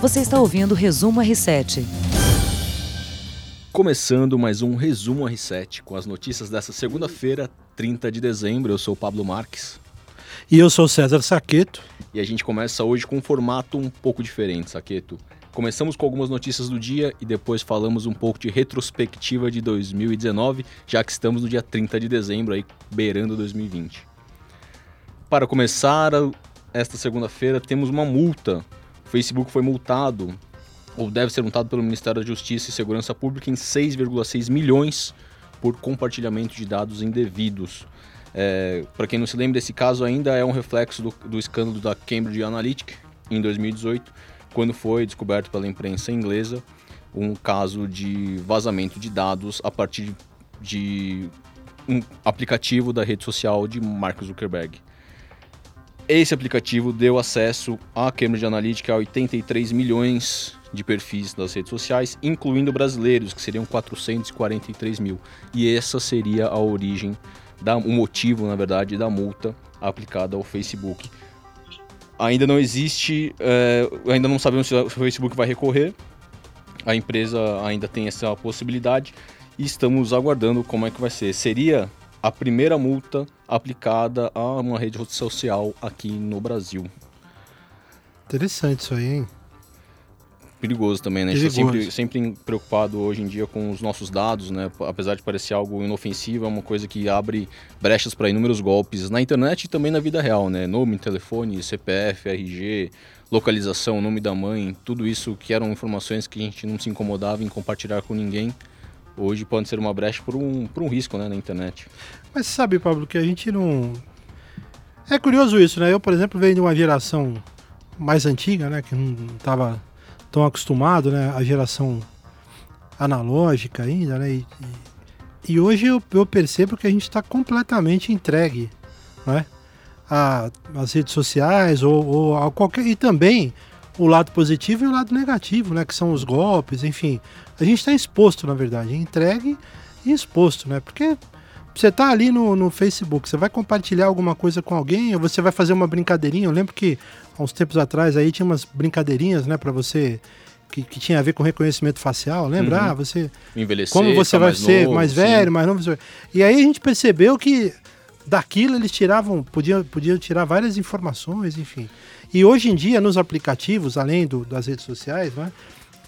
Você está ouvindo o Resumo R7. Começando mais um Resumo R7 com as notícias dessa segunda-feira, 30 de dezembro. Eu sou o Pablo Marques. E eu sou o César Saqueto. E a gente começa hoje com um formato um pouco diferente, Saqueto. Começamos com algumas notícias do dia e depois falamos um pouco de retrospectiva de 2019, já que estamos no dia 30 de dezembro, aí beirando 2020. Para começar, esta segunda-feira temos uma multa. O Facebook foi multado, ou deve ser multado pelo Ministério da Justiça e Segurança Pública em 6,6 milhões por compartilhamento de dados indevidos. É, Para quem não se lembra, esse caso ainda é um reflexo do, do escândalo da Cambridge Analytica em 2018, quando foi descoberto pela imprensa inglesa um caso de vazamento de dados a partir de um aplicativo da rede social de Mark Zuckerberg. Esse aplicativo deu acesso à Cambridge Analytica a 83 milhões de perfis das redes sociais, incluindo brasileiros, que seriam 443 mil. E essa seria a origem, da, o motivo, na verdade, da multa aplicada ao Facebook. Ainda não existe, é, ainda não sabemos se o Facebook vai recorrer. A empresa ainda tem essa possibilidade e estamos aguardando como é que vai ser. Seria a primeira multa aplicada a uma rede social aqui no Brasil. Interessante isso aí, hein? Perigoso também, né? A gente está sempre, sempre preocupado hoje em dia com os nossos dados, né? Apesar de parecer algo inofensivo, é uma coisa que abre brechas para inúmeros golpes na internet e também na vida real, né? Nome, telefone, CPF, RG, localização, nome da mãe, tudo isso que eram informações que a gente não se incomodava em compartilhar com ninguém hoje pode ser uma brecha por um, por um risco né, na internet. Mas sabe, Pablo, que a gente não. É curioso isso, né? Eu, por exemplo, venho de uma geração mais antiga, né? Que não estava tão acostumado, né? A geração analógica ainda, né? E, e hoje eu, eu, percebo que a gente está completamente entregue, né? A, as redes sociais ou, ou a qualquer. E também o lado positivo e o lado negativo, né? Que são os golpes, enfim. A gente está exposto, na verdade, entregue e exposto, né? Porque você tá ali no, no Facebook, você vai compartilhar alguma coisa com alguém, ou você vai fazer uma brincadeirinha. Eu lembro que há uns tempos atrás aí tinha umas brincadeirinhas, né, para você que, que, tinha a ver com reconhecimento facial, lembra? Uhum. Ah, você envelhecer, como você vai mais ser novo, mais velho, sim. mais novo. E aí a gente percebeu que daquilo eles tiravam, podiam, podiam tirar várias informações, enfim. E hoje em dia nos aplicativos, além do, das redes sociais, né,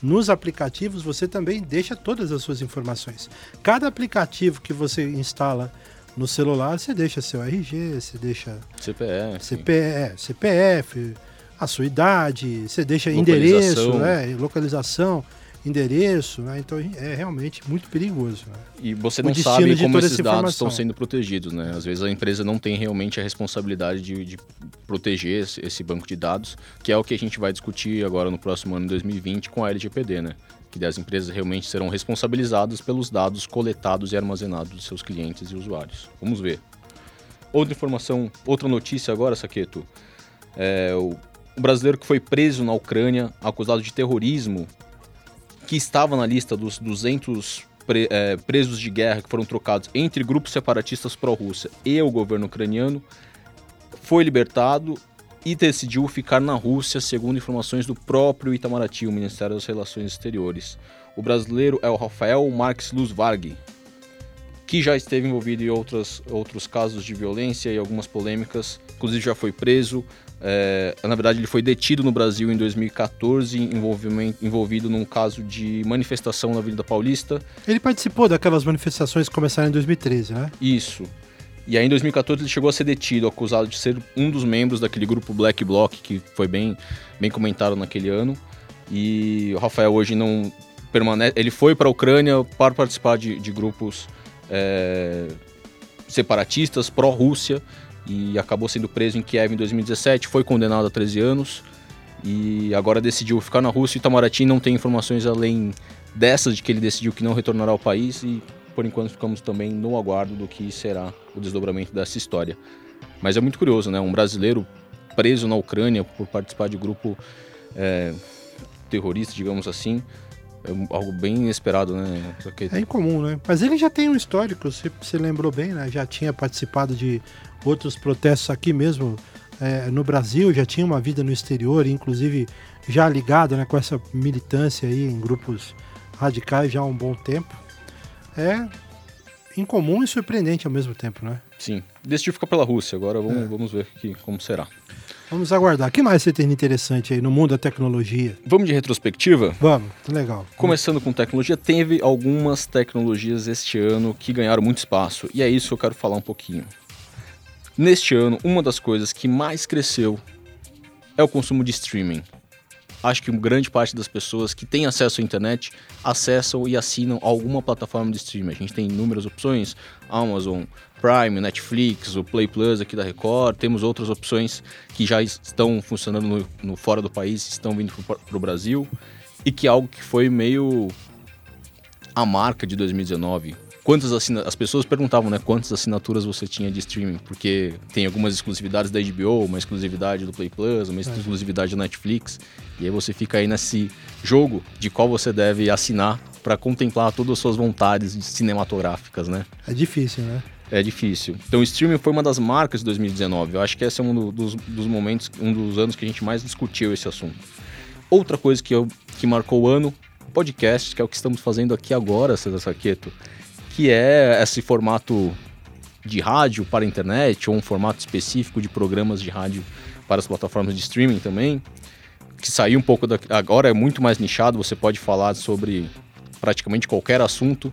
nos aplicativos você também deixa todas as suas informações. Cada aplicativo que você instala no celular, você deixa seu RG, você deixa CPF, CPF, CPF a sua idade, você deixa endereço, né, localização endereço, né? Então é realmente muito perigoso. Né? E você não sabe como esses dados estão sendo protegidos, né? Às vezes a empresa não tem realmente a responsabilidade de, de proteger esse, esse, banco de dados, que é o que a gente vai discutir agora no próximo ano 2020 com a LGPD, né? Que as empresas realmente serão responsabilizadas pelos dados coletados e armazenados dos seus clientes e usuários. Vamos ver. Outra informação, outra notícia agora, Saqueto. É, o, o brasileiro que foi preso na Ucrânia acusado de terrorismo que estava na lista dos 200 pre, é, presos de guerra que foram trocados entre grupos separatistas pró-Rússia e o governo ucraniano, foi libertado e decidiu ficar na Rússia, segundo informações do próprio Itamaraty, o Ministério das Relações Exteriores. O brasileiro é o Rafael Marques Luzvarg, que já esteve envolvido em outras, outros casos de violência e algumas polêmicas, inclusive já foi preso, é, na verdade, ele foi detido no Brasil em 2014, envolvido num caso de manifestação na Avenida Paulista. Ele participou daquelas manifestações que começaram em 2013, né? Isso. E aí, em 2014, ele chegou a ser detido, acusado de ser um dos membros daquele grupo Black Bloc, que foi bem, bem comentado naquele ano. E o Rafael hoje não permanece. Ele foi para a Ucrânia para participar de, de grupos é, separatistas pró-Rússia e acabou sendo preso em Kiev em 2017, foi condenado a 13 anos e agora decidiu ficar na Rússia. Itamaraty não tem informações além dessas de que ele decidiu que não retornará ao país e por enquanto ficamos também no aguardo do que será o desdobramento dessa história. Mas é muito curioso, né? Um brasileiro preso na Ucrânia por participar de grupo é, terrorista, digamos assim, é algo bem inesperado, né? É incomum, né? Mas ele já tem um histórico, você, você lembrou bem, né? Já tinha participado de outros protestos aqui mesmo, é, no Brasil, já tinha uma vida no exterior, inclusive já ligado né, com essa militância aí em grupos radicais já há um bom tempo. É incomum e surpreendente ao mesmo tempo, né? Sim. Decidiu ficar pela Rússia, agora vamos, é. vamos ver que, como será. Vamos aguardar. O que mais você tem interessante aí no mundo da tecnologia? Vamos de retrospectiva? Vamos, legal. Começando com tecnologia, teve algumas tecnologias este ano que ganharam muito espaço, e é isso que eu quero falar um pouquinho. Neste ano, uma das coisas que mais cresceu é o consumo de streaming acho que grande parte das pessoas que têm acesso à internet acessam e assinam alguma plataforma de streaming. A gente tem inúmeras opções, Amazon, Prime, Netflix, o Play Plus aqui da Record, temos outras opções que já estão funcionando no, no fora do país, estão vindo para o Brasil, e que é algo que foi meio a marca de 2019 quantas assina... as pessoas perguntavam, né, quantas assinaturas você tinha de streaming, porque tem algumas exclusividades da HBO, uma exclusividade do Play Plus, uma é. exclusividade da Netflix, e aí você fica aí nesse jogo de qual você deve assinar para contemplar todas as suas vontades cinematográficas, né? É difícil, né? É difícil. Então, o streaming foi uma das marcas de 2019. Eu acho que esse é um dos, dos momentos, um dos anos que a gente mais discutiu esse assunto. Outra coisa que, eu, que marcou o ano, podcast, que é o que estamos fazendo aqui agora, César Saqueto que é esse formato de rádio para a internet, ou um formato específico de programas de rádio para as plataformas de streaming também, que saiu um pouco da. Agora é muito mais nichado, você pode falar sobre praticamente qualquer assunto,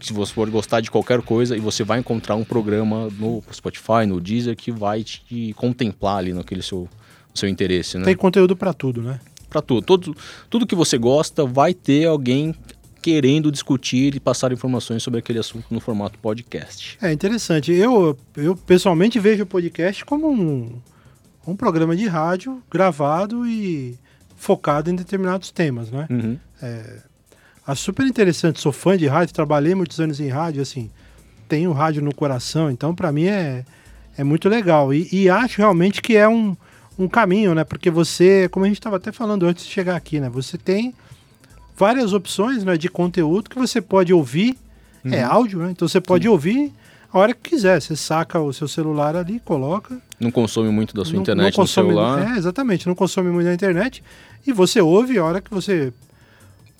se você for gostar de qualquer coisa, e você vai encontrar um programa no Spotify, no Deezer, que vai te contemplar ali naquele seu, seu interesse, né? Tem conteúdo para tudo, né? Para tudo. tudo. Tudo que você gosta vai ter alguém querendo discutir e passar informações sobre aquele assunto no formato podcast. É interessante. Eu, eu pessoalmente vejo o podcast como um, um programa de rádio gravado e focado em determinados temas, né? Uhum. É, acho super interessante. Sou fã de rádio, trabalhei muitos anos em rádio, assim, tenho rádio no coração, então para mim é, é muito legal. E, e, acho realmente que é um, um caminho, né? Porque você, como a gente estava até falando antes de chegar aqui, né? Você tem várias opções né, de conteúdo que você pode ouvir. É uhum. É áudio, né? Então você pode Sim. ouvir a hora que quiser. Você saca o seu celular ali, coloca. Não consome muito da sua não, internet não consome, no celular. É, exatamente. Não consome muito da internet. E você ouve a hora que você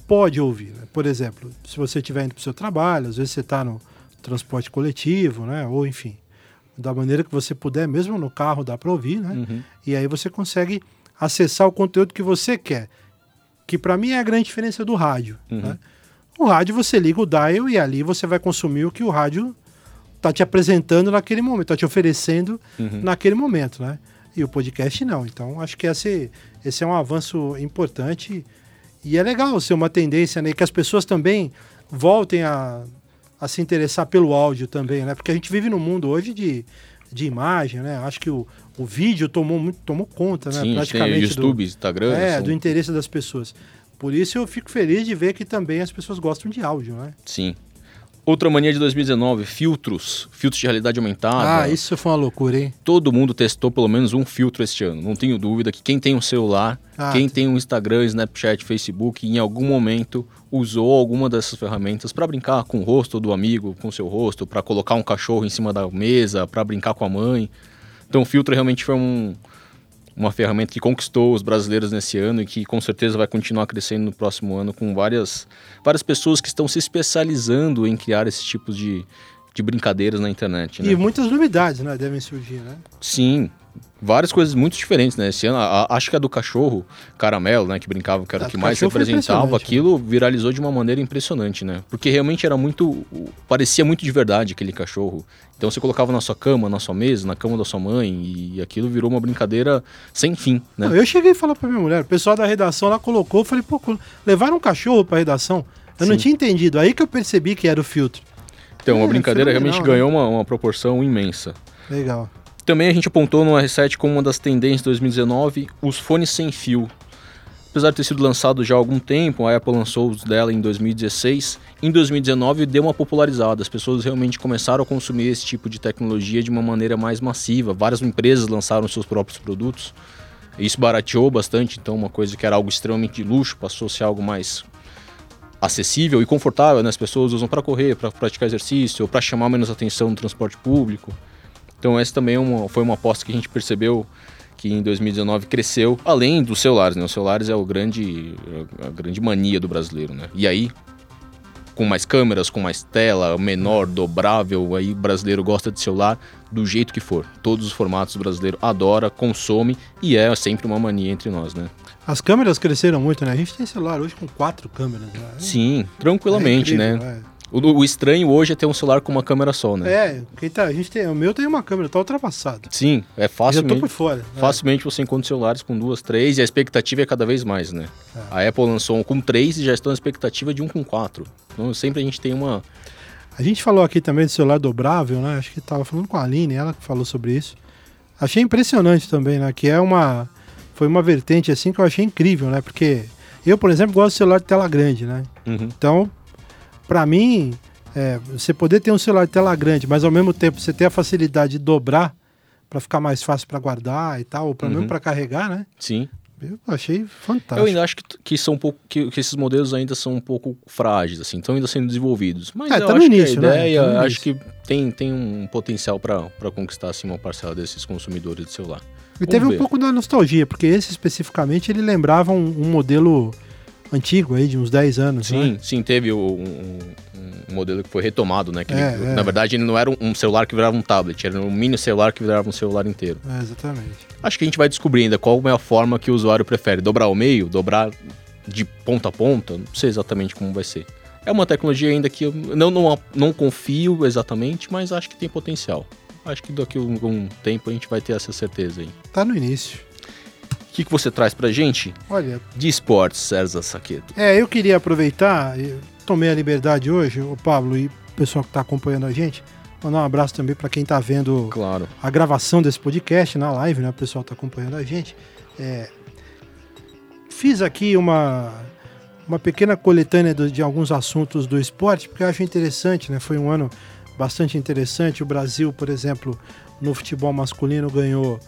pode ouvir. Né? Por exemplo, se você estiver indo para o seu trabalho, às vezes você está no transporte coletivo, né? Ou enfim, da maneira que você puder, mesmo no carro dá para ouvir, né? Uhum. E aí você consegue acessar o conteúdo que você quer que para mim é a grande diferença do rádio. Uhum. Né? O rádio você liga o dial e ali você vai consumir o que o rádio está te apresentando naquele momento, está te oferecendo uhum. naquele momento, né? E o podcast não. Então acho que esse, esse é um avanço importante e é legal ser uma tendência, né? Que as pessoas também voltem a, a se interessar pelo áudio também, né? Porque a gente vive num mundo hoje de, de imagem, né? Acho que o, o vídeo tomou muito tomou conta, né? Sim, praticamente YouTube, do, Instagram, é, assim. do interesse das pessoas. Por isso eu fico feliz de ver que também as pessoas gostam de áudio, né? Sim. Outra mania de 2019, filtros, filtros de realidade aumentada. Ah, isso foi uma loucura, hein? Todo mundo testou pelo menos um filtro este ano. Não tenho dúvida que quem tem um celular, ah, quem tem um Instagram, Snapchat, Facebook, em algum momento usou alguma dessas ferramentas para brincar com o rosto do amigo, com o seu rosto, para colocar um cachorro em cima da mesa, para brincar com a mãe. Então o filtro realmente foi um, uma ferramenta que conquistou os brasileiros nesse ano e que com certeza vai continuar crescendo no próximo ano com várias, várias pessoas que estão se especializando em criar esses tipos de, de brincadeiras na internet. Né? E muitas novidades né, devem surgir, né? Sim, várias coisas muito diferentes, né? Esse ano, a, acho que a do cachorro caramelo, né? Que brincava, que era o que mais representava, né? aquilo viralizou de uma maneira impressionante, né? Porque realmente era muito. parecia muito de verdade aquele cachorro. Então você colocava na sua cama, na sua mesa, na cama da sua mãe, e aquilo virou uma brincadeira sem fim, né? Não, eu cheguei a falar pra minha mulher, o pessoal da redação lá colocou, eu falei, pô, levaram um cachorro pra redação. Eu Sim. não tinha entendido, aí que eu percebi que era o filtro. Então, é, a brincadeira realmente né? ganhou uma, uma proporção imensa. Legal. Também a gente apontou no R7 como uma das tendências de 2019 os fones sem fio. Apesar de ter sido lançado já há algum tempo, a Apple lançou os dela em 2016. Em 2019 deu uma popularizada, as pessoas realmente começaram a consumir esse tipo de tecnologia de uma maneira mais massiva. Várias empresas lançaram seus próprios produtos. Isso barateou bastante, então uma coisa que era algo extremamente de luxo passou a ser algo mais acessível e confortável, né? As pessoas usam para correr, para praticar exercício, para chamar menos atenção no transporte público. Então essa também é uma, foi uma aposta que a gente percebeu que em 2019 cresceu, além dos celulares, né? Os celulares é o grande, a grande mania do brasileiro, né? E aí, com mais câmeras, com mais tela, menor, dobrável, aí o brasileiro gosta de celular do jeito que for. Todos os formatos o brasileiro adora, consome e é sempre uma mania entre nós, né? As câmeras cresceram muito, né? A gente tem celular hoje com quatro câmeras. Né? Sim, tranquilamente, É incrível, né? é. O, o estranho hoje é ter um celular com uma câmera só, né? É, quem tá, a gente tem, o meu tem uma câmera, tá ultrapassado. Sim, é Já tô facilmente. por fora. né? Facilmente você encontra celulares com duas, três e a expectativa é cada vez mais, né? É. A Apple lançou um com três e já estão na expectativa de um com quatro. Então sempre a gente tem uma. A gente falou aqui também de celular dobrável, né? Acho que tava falando com a Aline, ela que falou sobre isso. Achei impressionante também, né? Que é uma. Foi uma vertente assim que eu achei incrível, né? Porque eu, por exemplo, gosto de celular de tela grande, né? Uhum. Então, pra mim, é, você poder ter um celular de tela grande, mas ao mesmo tempo você ter a facilidade de dobrar pra ficar mais fácil pra guardar e tal, ou pelo Uhum. menos pra carregar, né? Sim. Eu achei Eu fantástico. ainda acho que, que são um pouco. Que, que esses modelos ainda são um pouco frágeis, assim, estão ainda sendo desenvolvidos. Mas É, eu tá no acho início, que né? a ideia, Tá no acho que tem, tem um potencial para conquistar assim, uma parcela desses consumidores de celular. E teve Vamos um ver. pouco da nostalgia, porque esse especificamente ele lembrava um, um modelo antigo aí, de uns 10 anos, né? Sim, sim, teve um, um- um modelo que foi retomado, né? que ele- É, é. Na verdade, ele não era um, celular que virava um tablet, era um mini celular que virava um celular inteiro. É, exatamente. Acho que a gente vai descobrir ainda qual é a forma que o usuário prefere. Dobrar ao meio, dobrar de ponta a ponta, não sei exatamente como vai ser. É uma tecnologia ainda que eu não, não, não confio exatamente, mas acho que tem potencial. Acho que daqui a um, um tempo a gente vai ter essa certeza aí. Tá no início. O que, que você traz pra gente Olha, de esportes, César Saqueto? é, eu queria aproveitar, eu tomei a liberdade hoje, o Pablo e o pessoal que tá acompanhando a gente, mandar um abraço também para quem tá vendo Claro. a gravação desse podcast na live, né? O pessoal tá acompanhando a gente. É, fiz aqui uma, uma pequena coletânea do- de alguns assuntos do esporte, porque eu acho interessante, né? Foi um ano bastante interessante. O Brasil, por exemplo, no futebol masculino ganhou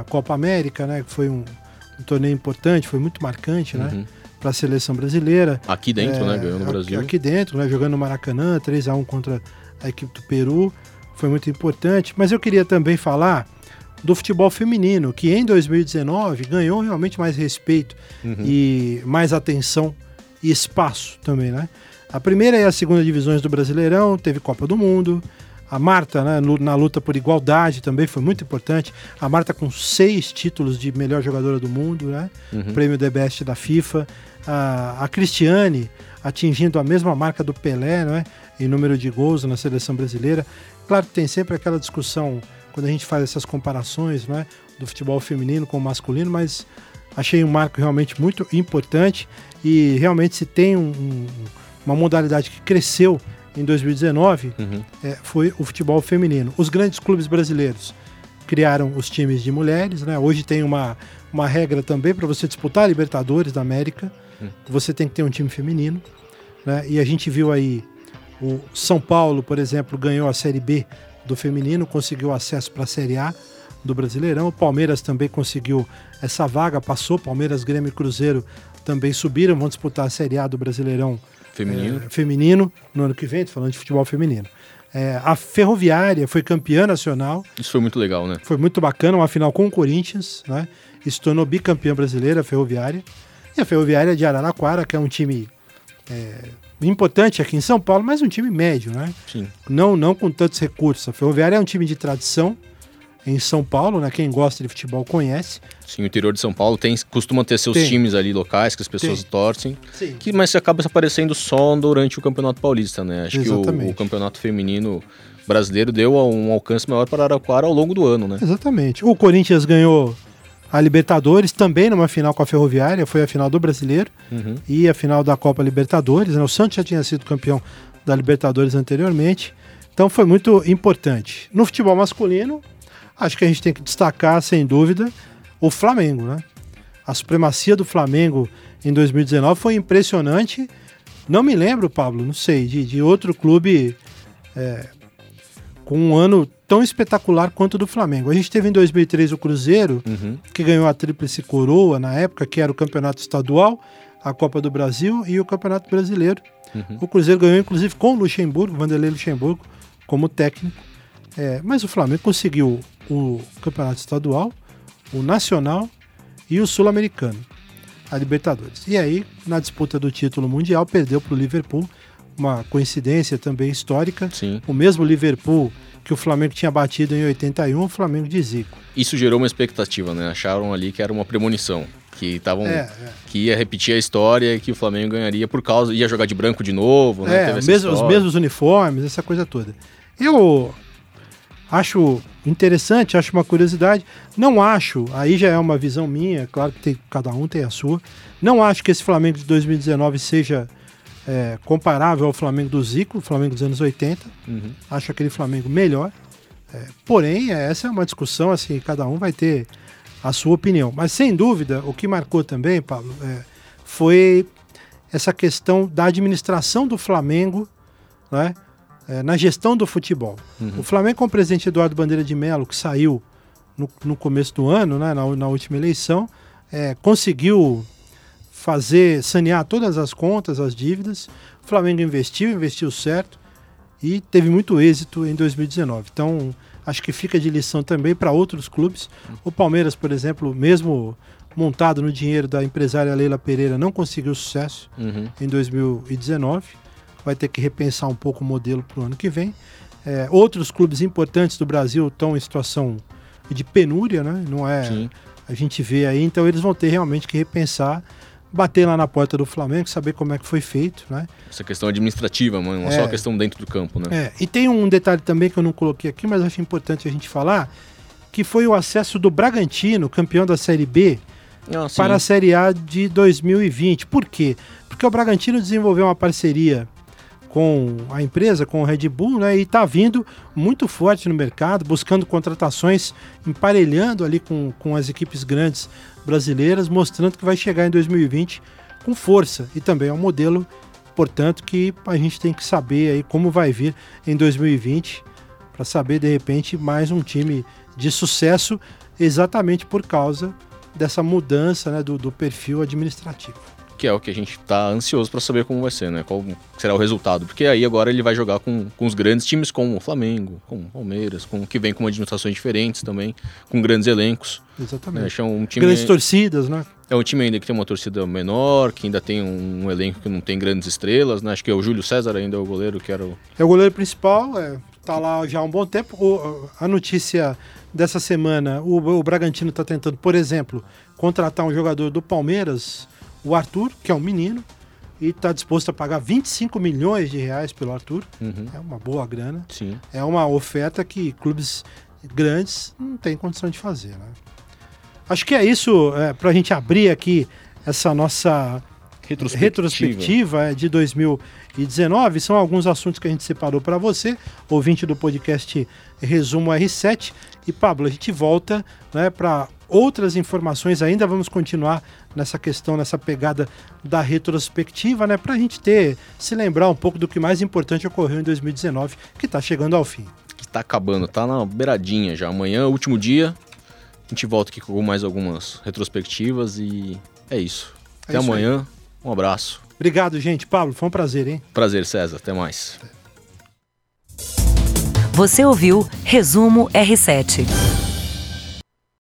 a Copa América, né? Que foi um, um torneio importante, foi muito marcante, né? Uhum. Para a seleção brasileira. Aqui dentro, né? É, Ganhou no aqui- Brasil. Aqui dentro, né? Jogando no Maracanã, 3 a 1 contra a equipe do Peru. Foi muito importante. Mas eu queria também falar do futebol feminino, que em 2019 ganhou realmente mais respeito Uhum. e mais atenção e espaço também, né? A primeira e a segunda divisões do Brasileirão, teve Copa do Mundo. A Marta, né, na luta por igualdade também foi muito importante. A Marta com seis títulos de melhor jogadora do mundo, né? Uhum. Prêmio The Best da FIFA. A, a Cristiane atingindo a mesma marca do Pelé, né? Em número de gols na seleção brasileira. Claro que tem sempre aquela discussão quando a gente faz essas comparações, né? Do futebol feminino com o masculino, mas achei um marco realmente muito importante e realmente se tem um- um- uma modalidade que cresceu em 2019 Uhum. é, foi o futebol feminino. Os grandes clubes brasileiros criaram os times de mulheres, né? Hoje tem uma, uma regra também para você disputar a Libertadores da América, Hum. você tem que ter um time feminino, né? E a gente viu aí o São Paulo, por exemplo, ganhou a Série B do feminino, conseguiu acesso para a Série A do Brasileirão. O Palmeiras também conseguiu essa vaga, passou. Palmeiras, Grêmio e Cruzeiro também subiram, vão disputar a Série A do Brasileirão Feminino. é, feminino no ano que vem, falando de futebol feminino. É, a Ferroviária foi campeã nacional, Isso foi muito legal, né? foi muito bacana, uma final com o Corinthians, né? E se tornou bicampeã brasileira, a Ferroviária. E a Ferroviária de Araraquara, que é um time é, importante aqui em São Paulo, mas um time médio, né? Sim. Não, não com tantos recursos. A Ferroviária é um time de tradição em São Paulo, né? Quem gosta de futebol conhece. Sim, o interior de São Paulo tem, costuma ter seus Tem. times ali locais que as pessoas Tem. torcem. Sim. Que, mas acaba aparecendo só durante o Campeonato Paulista, né? Acho que Exatamente. o, o Campeonato Feminino brasileiro deu um alcance maior para Araraquara ao longo do ano, né? Exatamente. O Corinthians ganhou a Libertadores também numa final com a Ferroviária, foi a final do Brasileiro Uhum. e a final da Copa Libertadores. né? O Santos já tinha sido campeão da Libertadores anteriormente, então foi muito importante. No futebol masculino, acho que a gente tem que destacar, sem dúvida, o Flamengo, né? A supremacia do Flamengo em 2019 foi impressionante. Não me lembro, Pablo, não sei, de, de outro clube é, com um ano tão espetacular quanto o do Flamengo. A gente teve em 2003 o Cruzeiro, Uhum. que ganhou a Tríplice Coroa na época, que era o Campeonato Estadual, a Copa do Brasil e o Campeonato Brasileiro. Uhum. O Cruzeiro ganhou, inclusive, com o Luxemburgo, Vanderlei Luxemburgo, como técnico. É, mas o Flamengo conseguiu o Campeonato Estadual, o Nacional e o Sul-Americano, a Libertadores. E aí, na disputa do título mundial, perdeu para o Liverpool, uma coincidência também histórica. Sim. O mesmo Liverpool que o Flamengo tinha batido em 81, o Flamengo de Zico. Isso gerou uma expectativa, né? Acharam ali que era uma premonição. Que, estavam É, é. que ia repetir a história e que o Flamengo ganharia por causa. ia jogar de branco de novo, né? É, mesmo- os mesmos uniformes, essa coisa toda. Eu acho interessante, acho uma curiosidade. Não acho, aí já é uma visão minha, claro que tem- cada um tem a sua. Não acho que esse Flamengo de 2019 seja é, comparável ao Flamengo do Zico, o Flamengo dos anos 80. Uhum. Acho aquele Flamengo melhor. É, porém, é, essa é uma discussão, assim, cada um vai ter a sua opinião. Mas sem dúvida, o que marcou também, Pablo, é, foi essa questão da administração do Flamengo né, é, na gestão do futebol. O Flamengo, com o presidente Eduardo Bandeira de Mello, que saiu no, no começo do ano, né, na, na última eleição, é, conseguiu fazer, sanear todas as contas, as dívidas. O Flamengo investiu, investiu certo e teve muito êxito em 2019. Então, acho que fica de lição também para outros clubes. O Palmeiras, por exemplo, mesmo montado no dinheiro da empresária Leila Pereira, não conseguiu sucesso Uhum. em 2019. Vai ter que repensar um pouco o modelo para o ano que vem. É, outros clubes importantes do Brasil estão em situação de penúria, né? Não é. Sim. A gente vê aí, então eles vão ter realmente que repensar, bater lá na porta do Flamengo, saber como é que foi feito, né? Essa questão administrativa, mano, não É. só a questão dentro do campo, né? É, e tem um detalhe também que eu não coloquei aqui, mas acho importante a gente falar, que foi o acesso do Bragantino, campeão da Série B, Ah, para a Série A de 2020. Por quê? Porque o Bragantino desenvolveu uma parceria com a empresa, com o Red Bull, né? E está vindo muito forte no mercado, buscando contratações, emparelhando ali com, com as equipes grandes brasileiras, mostrando que vai chegar em 2020 com força. E também é um modelo, portanto, que a gente tem que saber aí como vai vir em 2020, para saber, de repente, mais um time de sucesso, exatamente por causa dessa mudança né, do, do perfil administrativo. Que é o que a gente tá ansioso para saber como vai ser, né? Qual será o resultado. Porque aí agora ele vai jogar com, com os grandes times, como o Flamengo, com o Palmeiras, com que vem com administrações diferentes também, com grandes elencos. Né? Exatamente. Que é um time. Grandes torcidas, né? É um time ainda que tem uma torcida menor, que ainda tem um elenco que não tem grandes estrelas, né? Acho que é o Júlio César ainda é o goleiro, que era o. É o goleiro principal, é, tá lá já há um bom tempo. O- a notícia dessa semana, o, o Bragantino está tentando, por exemplo, contratar um jogador do Palmeiras, o Arthur, que é um menino, e está disposto a pagar 25 milhões de reais pelo Arthur. Uhum. É uma boa grana. Sim. É uma oferta que clubes grandes não têm condição de fazer. Né? Acho que é isso é, para a gente abrir aqui essa nossa retrospectiva é, de 2019. São alguns assuntos que a gente separou para você, ouvinte do podcast Resumo R7. E Pablo, a gente volta né, para outras informações. Ainda vamos continuar nessa questão, nessa pegada da retrospectiva, né, para a gente ter, se lembrar um pouco do que mais importante ocorreu em 2019, que está chegando ao fim. Que tá acabando, tá na beiradinha já. Amanhã, último dia. A gente volta aqui com mais algumas retrospectivas e é isso. É Até isso aí. amanhã. Um abraço. Obrigado, gente. Pablo, foi um prazer, hein? Prazer, César. Até mais. Você ouviu Resumo R7.